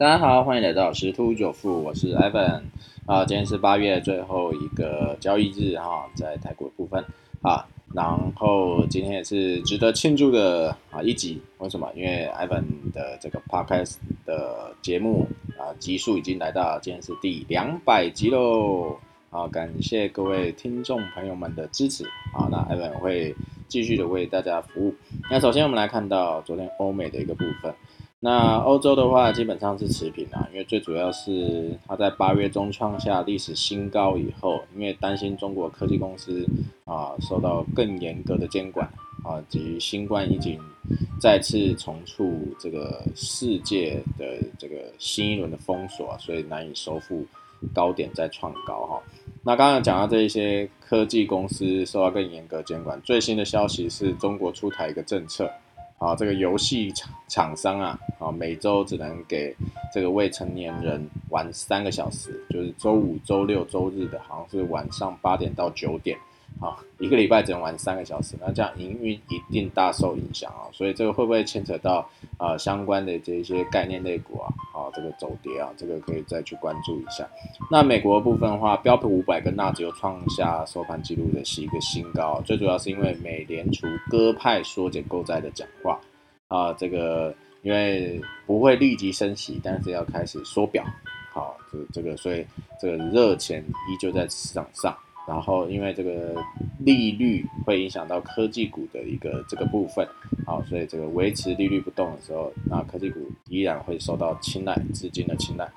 大家好，欢迎来到十突九富，我是 Evan 啊，今天是八月最后一个交易日哈，在台股的部分啊，然后今天也是值得庆祝的啊一集，为什么？因为 Evan 的这个 Podcast 的节目啊集数已经来到今天是第两百集喽啊，感谢各位听众朋友们的支持啊，那 Evan 会继续的为大家服务。那首先我们来看到昨天欧美的一个部分。那欧洲的话基本上是持平啊，因为最主要是它在八月中创下历史新高以后，因为担心中国科技公司啊受到更严格的监管啊，及新冠疫情再次重触这个世界的这个新一轮的封锁，所以难以收复高点再创高哈。那刚刚讲到这一些科技公司受到更严格监管，最新的消息是中国出台一个政策。啊，这个游戏厂厂商啊，啊，每周只能给这个未成年人玩三个小时，就是周五、周六、周日的，好像是晚上八点到九点。啊，一个礼拜只能玩三个小时，那这样营运一定大受影响啊！所以这个会不会牵扯到啊相关的这一些概念类股啊？啊，这个走跌啊，这个可以再去关注一下。那美国部分的话，标普五百跟纳指又创下收盘记录的是一个新高，最主要是因为美联储鸽派缩减购债的讲话啊，这个因为不会立即升息，但是要开始缩表，好，这这个所以这个热钱依旧在市场上。然后，因为这个利率会影响到科技股的一个这个部分，好，所以这个维持利率不动的时候，那科技股依然会受到青睐，资金的青睐。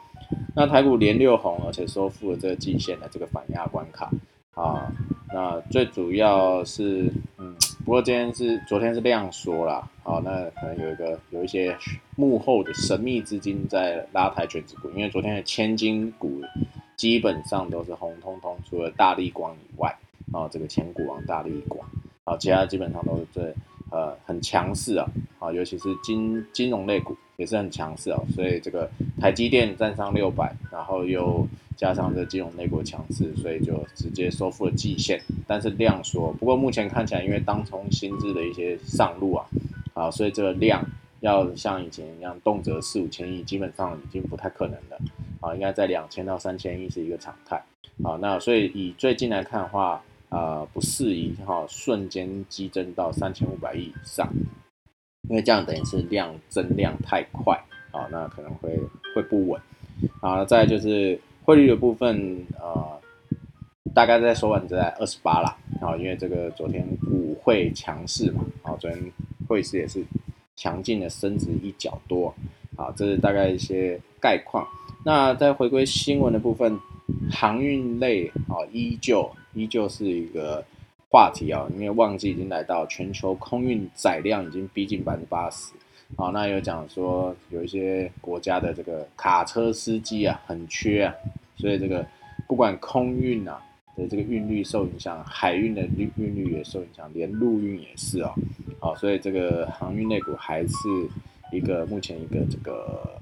那台股连六红，而且收复了这个季线的这个反压关卡啊。那最主要是，嗯，不过今天是昨天是量缩啦，好，那可能有一个有一些幕后的神秘资金在拉抬全指股，因为昨天的千金股。基本上都是红彤彤，除了大力光以外，啊，这个千股王大力光，啊，其他基本上都是最呃很强势啊，啊，尤其是金金融类股也是很强势啊，所以这个台积电站上六百，然后又加上这金融类股强势，所以就直接收复了季线，但是量缩，不过目前看起来，因为当冲新制的一些上路啊，啊，所以这个量要像以前一样动辄四五千亿，基本上已经不太可能了。啊，应该在两千到三千亿是一个常态。好，那所以以最近来看的话，呃，不适宜哈瞬间激增到三千五百亿以上，因为这样等于是量增量太快啊，那可能会会不稳。啊，再就是汇率的部分，呃，大概在收盘在二十八啦。啊，因为这个昨天股汇强势嘛，啊，昨天汇市也是强劲的升值一角多。啊，这是大概一些概况。那在回归新闻的部分，航运类啊，依旧依旧是一个话题啊，因为旺季已经来到，全球空运载量已经逼近百分之八十啊。那有讲说有一些国家的这个卡车司机啊很缺啊，所以这个不管空运啊的这个运率受影响，海运的运运率也受影响，连陆运也是哦。好，所以这个航运类股还是一个目前一个这个。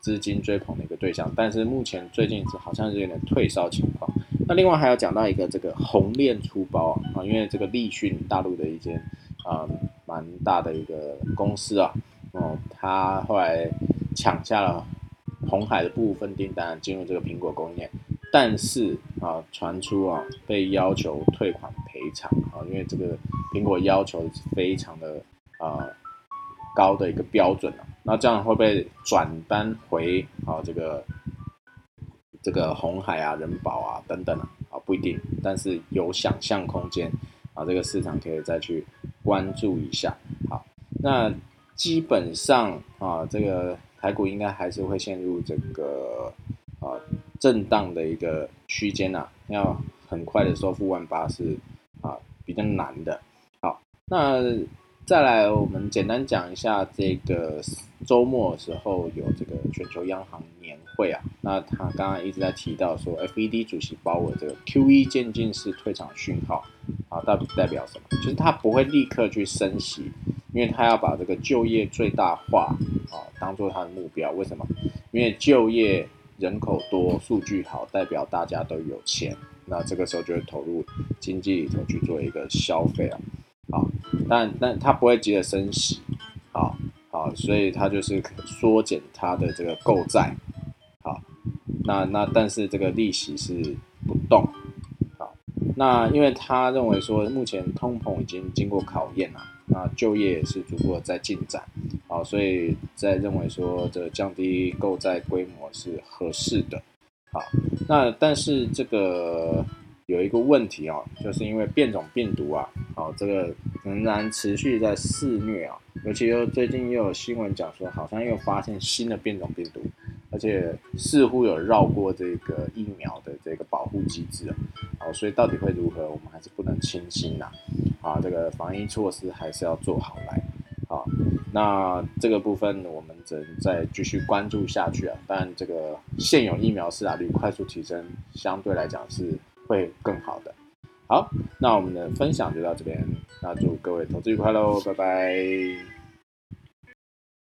资金追捧的一个对象，但是目前最近是好像是有点退烧情况。那另外还要讲到一个这个红链出包啊，因为这个立讯大陆的一间啊蛮大的一个公司啊，哦，他后来抢下了红海的部分订单进入这个苹果供应链，但是啊传出啊被要求退款赔偿啊，因为这个苹果要求非常的啊。高的一个标准了，那这样会不会转单回啊？这个这个红海啊、人保啊等等啊，啊不一定，但是有想象空间啊，这个市场可以再去关注一下。好，那基本上啊，这个台股应该还是会陷入这个啊震荡的一个区间呐，要很快的收复万八是啊比较难的。好，那。再来，我们简单讲一下这个周末的时候有这个全球央行年会啊。那他刚刚一直在提到说，FED 主席鲍尔这个 QE 渐进式退场讯号啊，到底代表什么？就是他不会立刻去升息，因为他要把这个就业最大化啊当做他的目标。为什么？因为就业人口多，数据好，代表大家都有钱，那这个时候就会投入经济里头去做一个消费啊。但但他不会急着升息，好，好，所以它就是缩减它的这个购债，好，那那但是这个利息是不动，好，那因为他认为说目前通膨已经经过考验了，那就业也是逐步在进展，好，所以在认为说这降低购债规模是合适的，好，那但是这个。有一个问题哦，就是因为变种病毒啊，好，这个仍然持续在肆虐啊，尤其又最近又有新闻讲说，好像又发现新的变种病毒，而且似乎有绕过这个疫苗的这个保护机制啊，好，所以到底会如何，我们还是不能轻心呐，啊，这个防疫措施还是要做好来，啊，那这个部分我们只能再继续关注下去啊，但这个现有疫苗施打率快速提升，相对来讲是。会更好的。好，那我们的分享就到这边，那祝各位投资愉快喽，拜拜。